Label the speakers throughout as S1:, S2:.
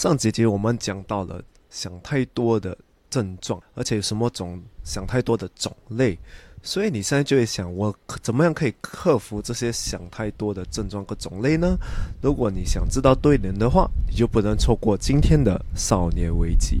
S1: 上节节我们讲到了想太多的症状，而且有什么种想太多的种类，所以你现在就会想，我怎么样可以克服这些想太多的症状和种类呢？如果你想知道对联的话，你就不能错过今天的少年危机。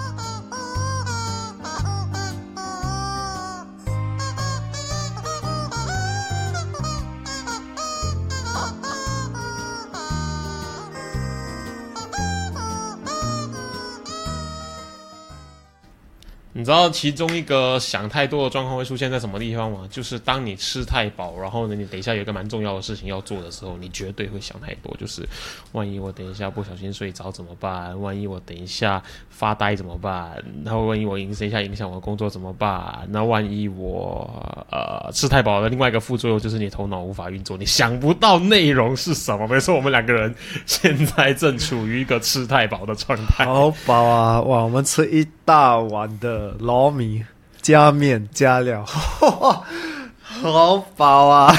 S2: 你知道其中一个想太多的状况会出现在什么地方吗？就是当你吃太饱，然后呢，你等一下有一个蛮重要的事情要做的时候，你绝对会想太多。就是万一我等一下不小心睡着怎么办？万一我等一下发呆怎么办？然后万一我影响一下影响我的工作怎么办？那万一我呃吃太饱的另外一个副作用就是你头脑无法运作，你想不到内容是什么。没错，我们两个人现在正处于一个吃太饱的状态。
S1: 好饱啊！哇，我们吃一大碗的。糯米加面加料，好饱啊！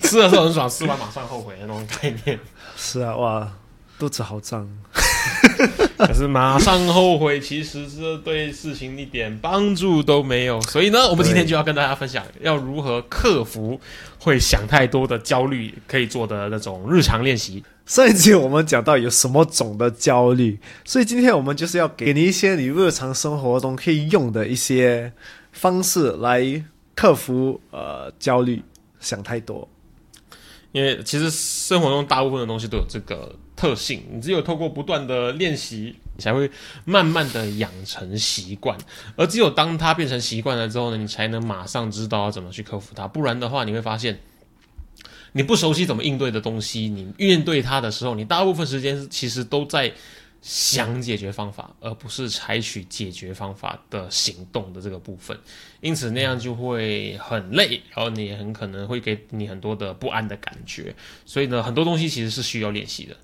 S2: 吃的时候很爽，吃完马上后悔的那种概念。
S1: 是啊，哇，肚子好胀。
S2: 可是马上后悔，其实是对事情一点帮助都没有。所以呢，我们今天就要跟大家分享，要如何克服会想太多的焦虑，可以做的那种日常练习。
S1: 上一集我们讲到有什么种的焦虑，所以今天我们就是要给你一些你日常生活中可以用的一些方式来克服呃焦虑，想太多。
S2: 因为其实生活中大部分的东西都有这个特性，你只有透过不断的练习，你才会慢慢的养成习惯。而只有当它变成习惯了之后呢，你才能马上知道要怎么去克服它。不然的话，你会发现。你不熟悉怎么应对的东西，你面对它的时候，你大部分时间其实都在想解决方法，而不是采取解决方法的行动的这个部分。因此那样就会很累，然后你也很可能会给你很多的不安的感觉。所以呢，很多东西其实是需要练习的。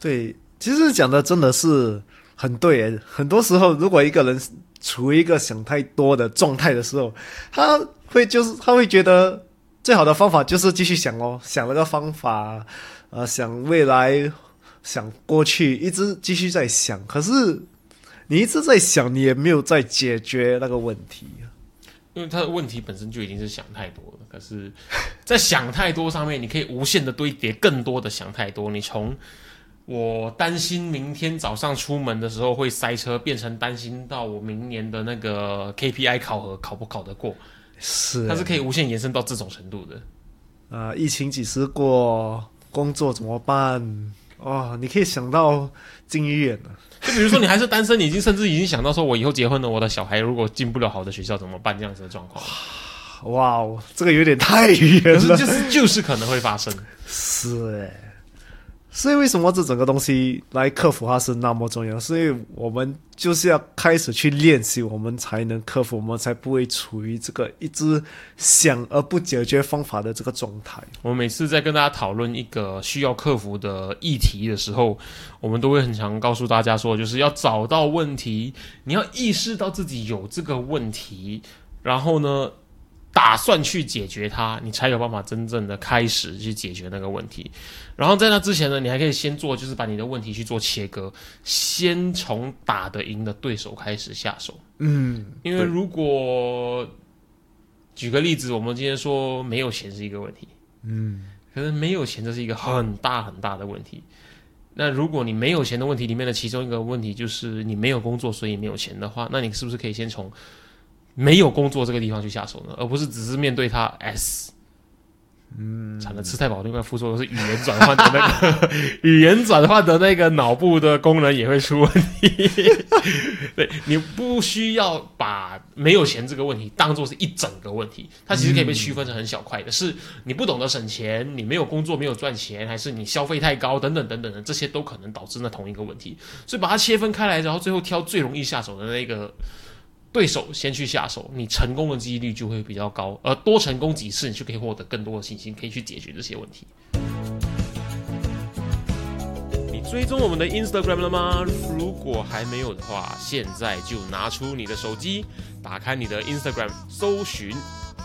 S1: 对，其实讲的真的是很对。很多时候，如果一个人处于一个想太多的状态的时候，他会就是他会觉得。最好的方法就是继续想哦，想那个方法，呃，想未来，想过去，一直继续在想。可是你一直在想，你也没有在解决那个问题，
S2: 因为他的问题本身就已经是想太多了。可是，在想太多上面，你可以无限的堆叠更多的想太多。你从我担心明天早上出门的时候会塞车，变成担心到我明年的那个 KPI 考核考不考得过。
S1: 是，
S2: 它是可以无限延伸到这种程度的。
S1: 啊，疫情几时过？工作怎么办？哦，你可以想到近远了。
S2: 就比如说，你还是单身，你已经甚至已经想到说，我以后结婚了，我的小孩如果进不了好的学校怎么办？这样子的状况。
S1: 哇哦，这个有点太远了。
S2: 就是就是可能会发生。
S1: 是哎。所以为什么这整个东西来克服它是那么重要？所以我们就是要开始去练习，我们才能克服，我们才不会处于这个一直想而不解决方法的这个状态。
S2: 我每次在跟大家讨论一个需要克服的议题的时候，我们都会很常告诉大家说，就是要找到问题，你要意识到自己有这个问题，然后呢？打算去解决它，你才有办法真正的开始去解决那个问题。然后在那之前呢，你还可以先做，就是把你的问题去做切割，先从打得赢的对手开始下手。
S1: 嗯，
S2: 因为如果举个例子，我们今天说没有钱是一个问题，
S1: 嗯，
S2: 可是没有钱这是一个很大很大的问题。那如果你没有钱的问题里面的其中一个问题就是你没有工作，所以没有钱的话，那你是不是可以先从？没有工作这个地方去下手呢，而不是只是面对它 S，
S1: 嗯，
S2: 产了吃太饱，另外副作用是语言转换的那个 语言转换的那个脑部的功能也会出问题。对你不需要把没有钱这个问题当做是一整个问题，它其实可以被区分成很小块的，是你不懂得省钱，你没有工作没有赚钱，还是你消费太高等等等等的，这些都可能导致那同一个问题。所以把它切分开来，然后最后挑最容易下手的那个。对手先去下手，你成功的几率就会比较高，而多成功几次，你就可以获得更多的信心，可以去解决这些问题。你追踪我们的 Instagram 了吗？如果还没有的话，现在就拿出你的手机，打开你的 Instagram，搜寻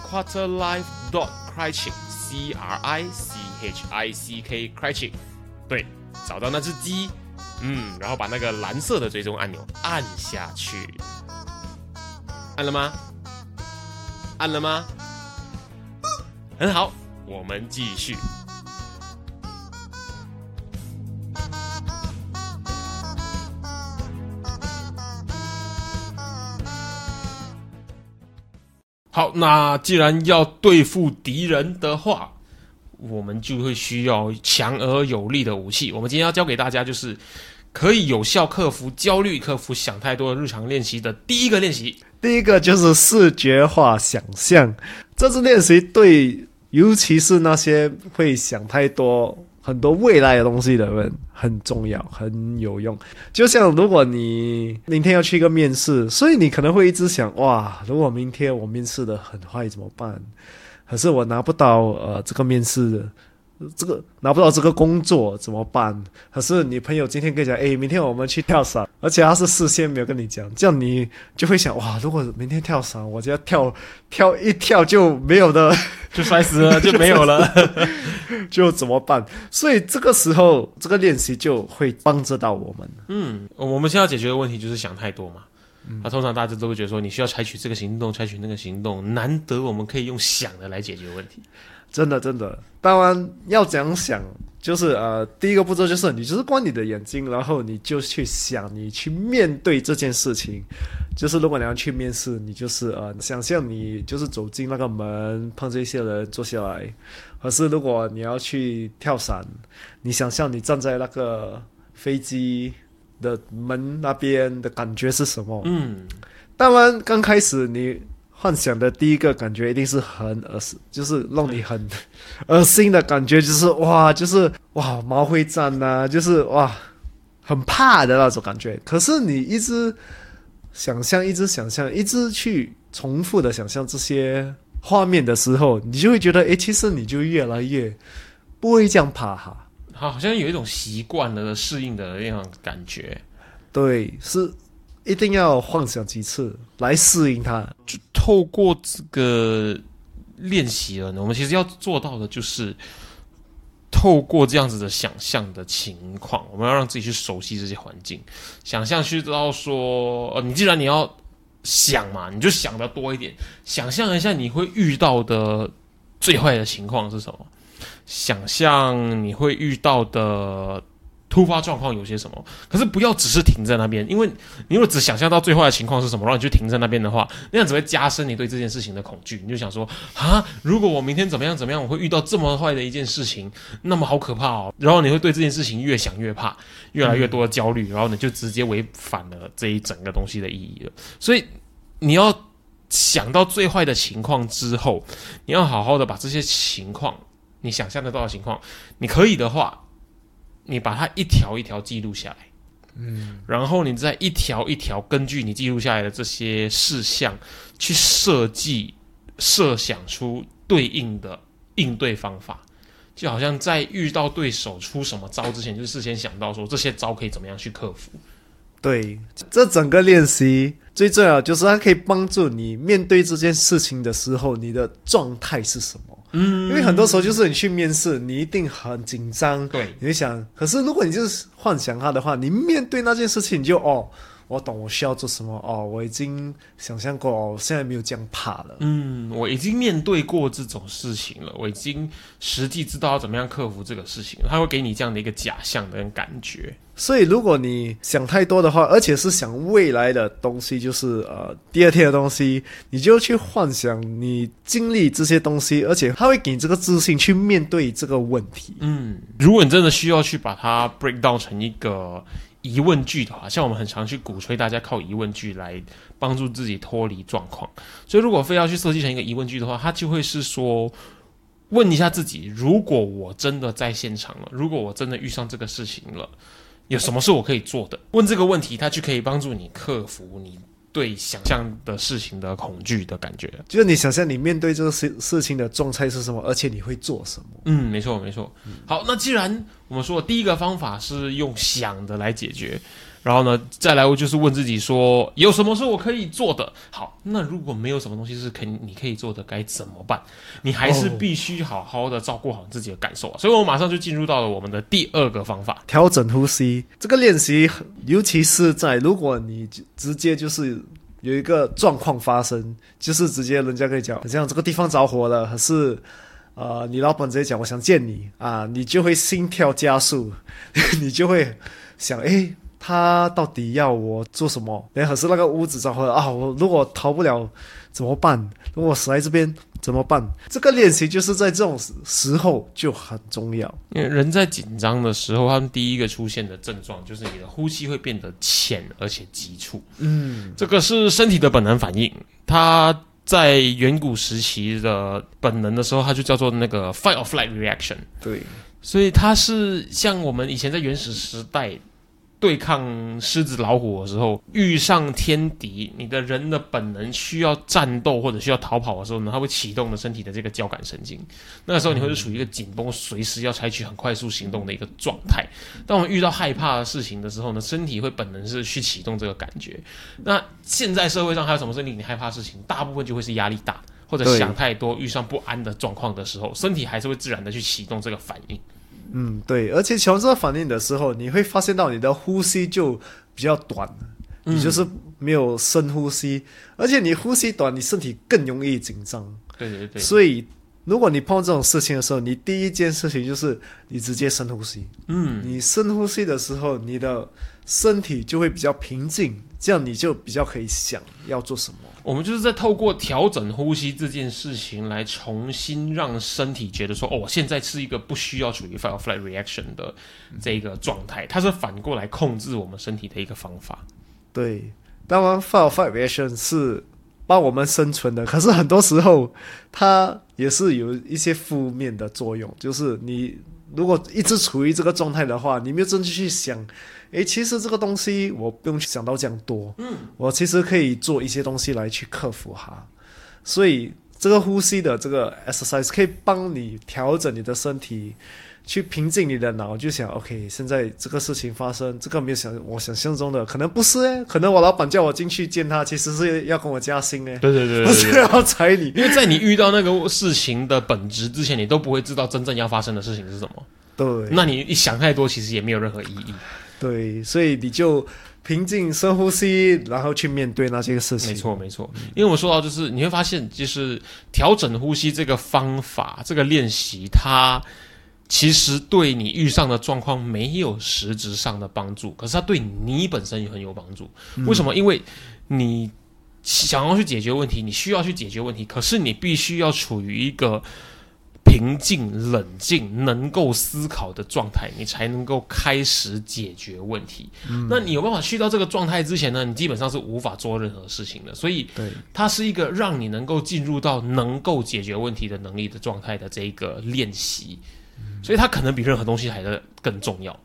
S2: quarterlife dot criching，C R I C H I C K criching，对，找到那只鸡，嗯，然后把那个蓝色的追踪按钮按下去，按了吗？按了吗？很好，我们继续。好，那既然要对付敌人的话，我们就会需要强而有力的武器。我们今天要教给大家，就是可以有效克服焦虑、克服想太多的日常练习的第一个练习。
S1: 第一个就是视觉化想象，这次练习对，尤其是那些会想太多、很多未来的东西的人很重要，很有用。就像如果你明天要去一个面试，所以你可能会一直想，哇，如果明天我面试的很坏怎么办？可是我拿不到呃这个面试。这个拿不到这个工作怎么办？可是你朋友今天跟你讲，哎，明天我们去跳伞，而且他是事先没有跟你讲，这样你就会想，哇，如果明天跳伞，我就要跳跳一跳就没有的，
S2: 就摔死了，就没有了，
S1: 就怎么办？所以这个时候，这个练习就会帮助到我们。
S2: 嗯，我们现在要解决的问题就是想太多嘛。那通常大家都会觉得说，你需要采取这个行动，采取那个行动，难得我们可以用想的来解决问题。
S1: 真的，真的，当然要怎样想，就是呃，第一个步骤就是你就是关你的眼睛，然后你就去想，你去面对这件事情。就是如果你要去面试，你就是呃，想象你就是走进那个门，碰这些人坐下来；，可是如果你要去跳伞，你想象你站在那个飞机的门那边的感觉是什么？
S2: 嗯，
S1: 当然刚开始你。幻想的第一个感觉一定是很恶心，就是让你很恶心的感觉，就是哇，就是哇，毛会站呐，就是哇，很怕的那种感觉。可是你一直想象，一直想象，一直去重复的想象这些画面的时候，你就会觉得，哎，其实你就越来越不会这样怕哈。
S2: 好像有一种习惯了适应的那种感觉。
S1: 对，是。一定要幻想几次来适应它。
S2: 透过这个练习了呢，我们其实要做到的就是，透过这样子的想象的情况，我们要让自己去熟悉这些环境，想象去到说，呃，你既然你要想嘛，你就想的多一点，想象一下你会遇到的最坏的情况是什么，想象你会遇到的。突发状况有些什么？可是不要只是停在那边，因为你如果只想象到最坏的情况是什么，然后你就停在那边的话，那样只会加深你对这件事情的恐惧。你就想说啊，如果我明天怎么样怎么样，我会遇到这么坏的一件事情，那么好可怕哦。然后你会对这件事情越想越怕，越来越多的焦虑，然后你就直接违反了这一整个东西的意义了。所以你要想到最坏的情况之后，你要好好的把这些情况，你想象得到的情况，你可以的话。你把它一条一条记录下来，
S1: 嗯，
S2: 然后你再一条一条根据你记录下来的这些事项去设计、设想出对应的应对方法，就好像在遇到对手出什么招之前，就事先想到说这些招可以怎么样去克服。
S1: 对，这整个练习最重要就是它可以帮助你面对这件事情的时候，你的状态是什么。
S2: 嗯，
S1: 因为很多时候就是你去面试，你一定很紧张，
S2: 对，
S1: 你会想，可是如果你就是幻想它的话，你面对那件事情，你就哦。我懂，我需要做什么哦？我已经想象过哦，我现在没有这样怕了。
S2: 嗯，我已经面对过这种事情了，我已经实际知道要怎么样克服这个事情。他会给你这样的一个假象的感觉。
S1: 所以，如果你想太多的话，而且是想未来的东西，就是呃第二天的东西，你就去幻想你经历这些东西，而且他会给你这个自信去面对这个问题。
S2: 嗯，如果你真的需要去把它 break down 成一个。疑问句的话，像我们很常去鼓吹大家靠疑问句来帮助自己脱离状况。所以，如果非要去设计成一个疑问句的话，它就会是说：问一下自己，如果我真的在现场了，如果我真的遇上这个事情了，有什么是我可以做的？问这个问题，它就可以帮助你克服你。对想象的事情的恐惧的感觉。
S1: 就是你想象你面对这个事事情的状态是什么，而且你会做什么。
S2: 嗯，没错没错。好，那既然我们说第一个方法是用想的来解决。然后呢，再来就是问自己说，有什么是我可以做的？好，那如果没有什么东西是可你可以做的，该怎么办？你还是必须好好的照顾好自己的感受啊！所以我马上就进入到了我们的第二个方法——
S1: 调整呼吸。这个练习，尤其是在如果你直接就是有一个状况发生，就是直接人家跟你讲，像这个地方着火了，还是呃，你老板直接讲我想见你啊，你就会心跳加速，你就会想，哎。他到底要我做什么？哎，可是那个屋子着火啊！我如果逃不了怎么办？如果死在这边怎么办？这个练习就是在这种时候就很重要。
S2: 因为人在紧张的时候，他们第一个出现的症状就是你的呼吸会变得浅而且急促。
S1: 嗯，
S2: 这个是身体的本能反应。它在远古时期的本能的时候，它就叫做那个 fight or flight reaction。
S1: 对，
S2: 所以它是像我们以前在原始时代。对抗狮子、老虎的时候，遇上天敌，你的人的本能需要战斗或者需要逃跑的时候呢，它会启动了身体的这个交感神经。那个时候你会是处于一个紧绷、随时要采取很快速行动的一个状态。当我们遇到害怕的事情的时候呢，身体会本能是去启动这个感觉。那现在社会上还有什么是令你害怕事情？大部分就会是压力大或者想太多、遇上不安的状况的时候，身体还是会自然的去启动这个反应。
S1: 嗯，对，而且强这个反应的时候，你会发现到你的呼吸就比较短，你就是没有深呼吸，而且你呼吸短，你身体更容易紧张。
S2: 对对对。
S1: 所以，如果你碰到这种事情的时候，你第一件事情就是你直接深呼吸。
S2: 嗯，
S1: 你深呼吸的时候，你的身体就会比较平静，这样你就比较可以想要做什么。
S2: 我们就是在透过调整呼吸这件事情来重新让身体觉得说，哦，我现在是一个不需要处于 fight or flight reaction 的这个状态，它是反过来控制我们身体的一个方法。
S1: 对，当然 fight or flight reaction 是帮我们生存的，可是很多时候它也是有一些负面的作用，就是你如果一直处于这个状态的话，你没有真正去想。诶，其实这个东西我不用去想到这样多，
S2: 嗯，
S1: 我其实可以做一些东西来去克服它，所以这个呼吸的这个 exercise 可以帮你调整你的身体，去平静你的脑，就想 OK，现在这个事情发生，这个没有想我想象中的，可能不是诶，可能我老板叫我进去见他，其实是要跟我加薪诶，
S2: 对对对，
S1: 不是要裁你，
S2: 因为在你遇到那个事情的本质之前，你都不会知道真正要发生的事情是什么，
S1: 对，
S2: 那你一想太多，其实也没有任何意义。
S1: 对，所以你就平静深呼吸，然后去面对那些事情。
S2: 没错，没错。因为我说到，就是你会发现，就是调整呼吸这个方法，这个练习，它其实对你遇上的状况没有实质上的帮助，可是它对你本身也很有帮助。为什么？因为你想要去解决问题，你需要去解决问题，可是你必须要处于一个。平静、冷静、能够思考的状态，你才能够开始解决问题。那你有办法去到这个状态之前呢？你基本上是无法做任何事情的。所以，
S1: 对
S2: 它是一个让你能够进入到能够解决问题的能力的状态的这一个练习。所以，它可能比任何东西还的更重要。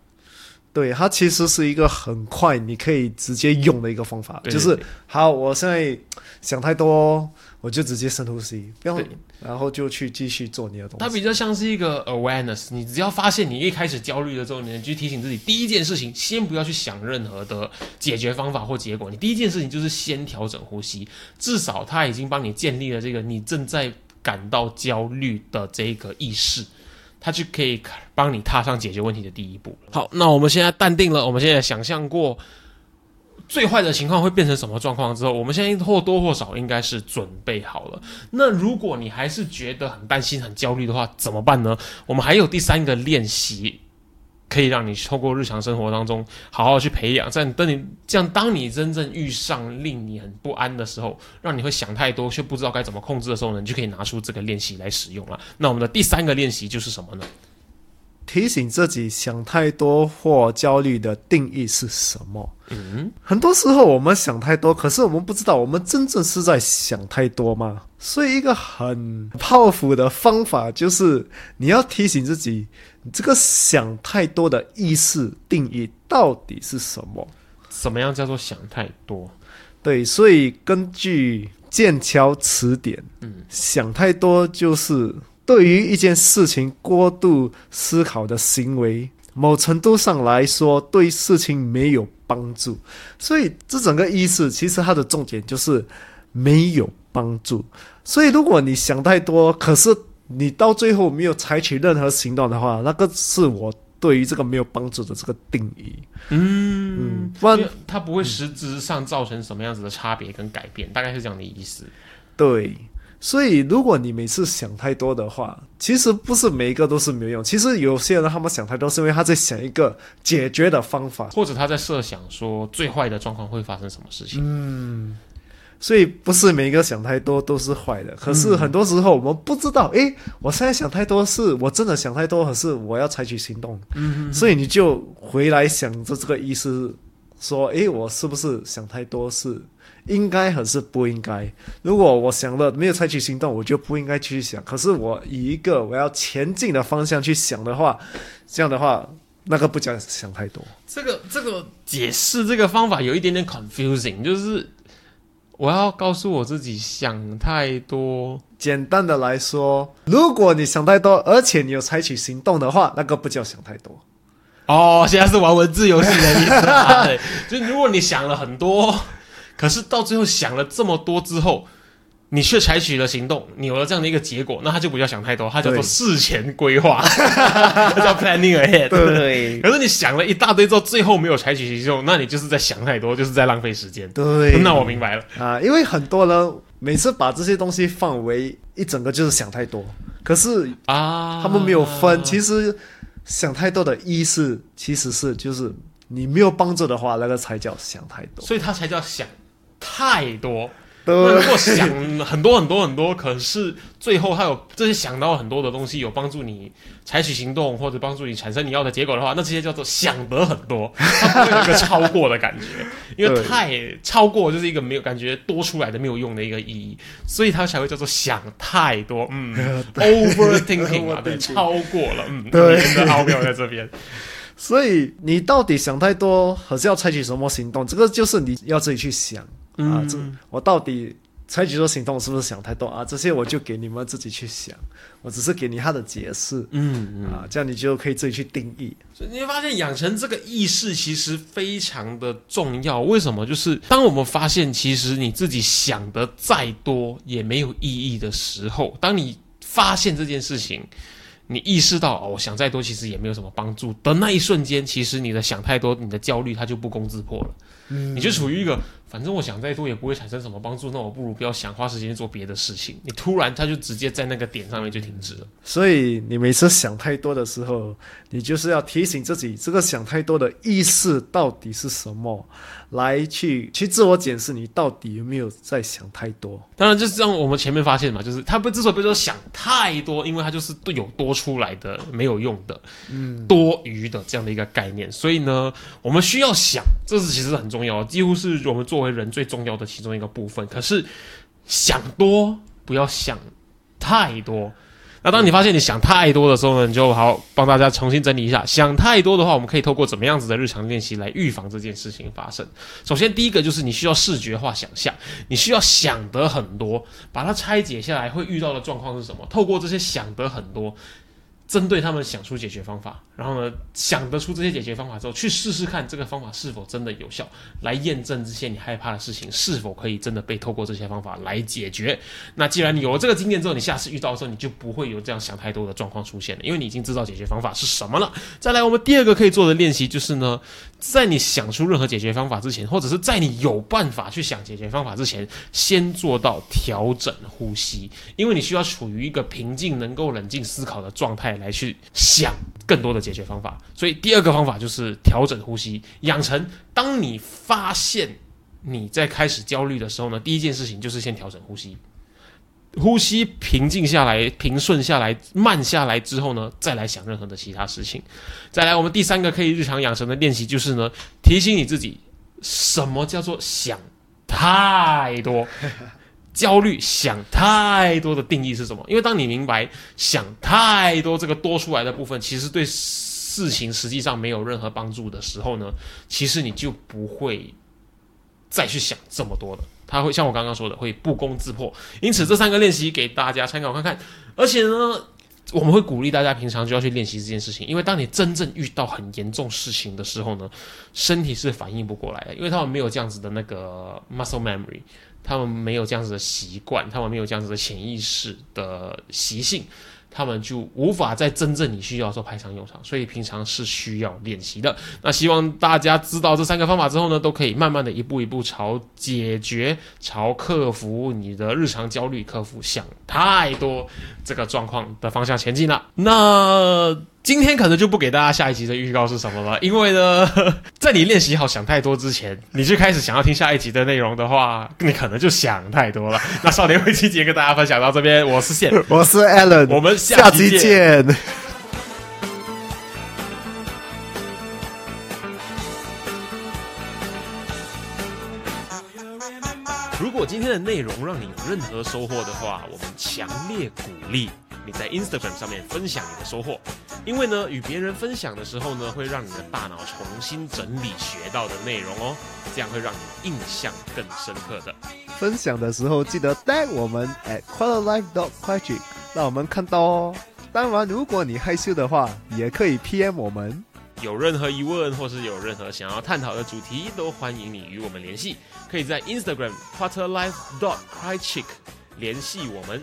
S1: 对，它其实是一个很快你可以直接用的一个方法。就是好，我现在想太多。我就直接深呼吸，不要，然后就去继续做你的东西。
S2: 它比较像是一个 awareness，你只要发现你一开始焦虑了之后，你就提醒自己，第一件事情先不要去想任何的解决方法或结果，你第一件事情就是先调整呼吸，至少它已经帮你建立了这个你正在感到焦虑的这个意识，它就可以帮你踏上解决问题的第一步。好，那我们现在淡定了，我们现在想象过。最坏的情况会变成什么状况之后，我们现在或多或少应该是准备好了。那如果你还是觉得很担心、很焦虑的话，怎么办呢？我们还有第三个练习，可以让你透过日常生活当中好好去培养。在等你这样，当你真正遇上令你很不安的时候，让你会想太多却不知道该怎么控制的时候呢，你就可以拿出这个练习来使用了。那我们的第三个练习就是什么呢？
S1: 提醒自己想太多或焦虑的定义是什么？
S2: 嗯，
S1: 很多时候我们想太多，可是我们不知道我们真正是在想太多吗？所以一个很 powerful 的方法就是你要提醒自己，这个想太多的意识定义到底是什么？
S2: 什么样叫做想太多？
S1: 对，所以根据剑桥词典，
S2: 嗯，
S1: 想太多就是对于一件事情过度思考的行为，某程度上来说对事情没有帮助。所以这整个意思其实它的重点就是没有帮助。所以如果你想太多，可是你到最后没有采取任何行动的话，那个是我对于这个没有帮助的这个定义。
S2: 嗯，
S1: 不然
S2: 它不会实质上造成什么样子的差别跟改变，大概是这样的意思。
S1: 对，所以如果你每次想太多的话，其实不是每一个都是没有用。其实有些人他们想太多，是因为他在想一个解决的方法。
S2: 或者他在设想说最坏的状况会发生什么事情。
S1: 嗯，所以不是每一个想太多都是坏的。可是很多时候我们不知道，诶，我现在想太多，是我真的想太多，可是我要采取行动。嗯，所以你就回来想着这个意思，说，诶，我是不是想太多？是应该还是不应该？如果我想了没有采取行动，我就不应该去想。可是我以一个我要前进的方向去想的话，这样的话，那个不叫想太多。
S2: 这个这个解释这个方法有一点点 confusing，就是我要告诉我自己想太多。
S1: 简单的来说，如果你想太多，而且你有采取行动的话，那个不叫想太多。
S2: 哦，现在是玩文字游戏的意思啊！对，就是如果你想了很多，可是到最后想了这么多之后，你却采取了行动，你有了这样的一个结果，那他就不叫想太多，他叫做事前规划，它叫 planning ahead。
S1: 对
S2: 可是你想了一大堆之后，最后没有采取行动，那你就是在想太多，就是在浪费时间。
S1: 对，
S2: 那我明白了。
S1: 啊，因为很多人每次把这些东西放为一整个，就是想太多。可是
S2: 啊，
S1: 他们没有分，其实想太多的意思其实是就是你没有帮助的话，那个才叫想太多。
S2: 所以他才叫想太多。那如果想很多很多很多，可是最后他有这些想到很多的东西，有帮助你采取行动或者帮助你产生你要的结果的话，那这些叫做想得很多，它不会有一个超过的感觉，因为太超过就是一个没有感觉多出来的没有用的一个意义，所以它才会叫做想太多，嗯，overthinking 啊，对，超过了，嗯，
S1: 对。
S2: 的奥妙在这边。
S1: 所以你到底想太多，还是要采取什么行动？这个就是你要自己去想、啊。这我到底采取这行动是不是想太多啊？这些我就给你们自己去想，我只是给你他的解释。
S2: 嗯
S1: 啊，这样你就可以自己去定义。
S2: 所以你会发现，养成这个意识其实非常的重要。为什么？就是当我们发现，其实你自己想的再多也没有意义的时候，当你发现这件事情，你意识到哦，我想再多其实也没有什么帮助的那一瞬间，其实你的想太多，你的焦虑它就不攻自破了。嗯你就处于一个，反正我想再多也不会产生什么帮助，那我不如不要想，花时间做别的事情。你突然它就直接在那个点上面就停止了。
S1: 所以你每次想太多的时候，你就是要提醒自己，这个想太多的意识到底是什么，来去去自我检视，你到底有没有在想太多。
S2: 当然，就是像我们前面发现嘛，就是他不之所以被说想太多，因为他就是有多出来的没有用的，嗯，多余的这样的一个概念。所以呢，我们需要想，这是其实很重要，几乎是我们作为人最重要的其中一个部分。可是想多不要想太多。那当你发现你想太多的时候呢，你就好帮大家重新整理一下。想太多的话，我们可以透过怎么样子的日常练习来预防这件事情发生。首先，第一个就是你需要视觉化想象，你需要想得很多，把它拆解下来会遇到的状况是什么？透过这些想得很多，针对他们想出解决方法，然后呢，想得出这些解决方法之后，去试试看这个方法是否真的有效，来验证这些你害怕的事情是否可以真的被透过这些方法来解决。那既然你有了这个经验之后，你下次遇到的时候，你就不会有这样想太多的状况出现了，因为你已经知道解决方法是什么了。再来，我们第二个可以做的练习就是呢，在你想出任何解决方法之前，或者是在你有办法去想解决方法之前，先做到调整呼吸，因为你需要处于一个平静、能够冷静思考的状态来去想更多的解决方法。所以第二个方法就是调整呼吸，养成当你发现你在开始焦虑的时候呢，第一件事情就是先调整呼吸。呼吸平静下来、平顺下来、慢下来之后呢，再来想任何的其他事情。再来，我们第三个可以日常养成的练习就是呢，提醒你自己，什么叫做想太多？焦虑想太多的定义是什么？因为当你明白想太多这个多出来的部分，其实对事情实际上没有任何帮助的时候呢，其实你就不会再去想这么多的。他会像我刚刚说的，会不攻自破。因此，这三个练习给大家参考看看。而且呢，我们会鼓励大家平常就要去练习这件事情，因为当你真正遇到很严重事情的时候呢，身体是反应不过来的，因为他们没有这样子的那个 muscle memory，他们没有这样子的习惯，他们没有这样子的潜意识的习性。他们就无法在真正你需要的时候派上用场，所以平常是需要练习的。那希望大家知道这三个方法之后呢，都可以慢慢的一步一步朝解决、朝克服你的日常焦虑、克服想太多这个状况的方向前进了。那。今天可能就不给大家下一集的预告是什么了，因为呢，在你练习好想太多之前，你就开始想要听下一集的内容的话，你可能就想太多了。那少年会期节跟大家分享到这边，我是线，
S1: 我是 Allen，
S2: 我们
S1: 下期见。
S2: 如果今天的内容让你有任何收获的话，我们强烈鼓励。你在 Instagram 上面分享你的收获，因为呢，与别人分享的时候呢，会让你的大脑重新整理学到的内容哦，这样会让你印象更深刻的。
S1: 分享的时候记得带我们 at quarterlife dot quiet，让我们看到哦。当然，如果你害羞的话，也可以 PM 我们。
S2: 有任何疑问或是有任何想要探讨的主题，都欢迎你与我们联系。可以在 Instagram quarterlife dot quiet 联系我们。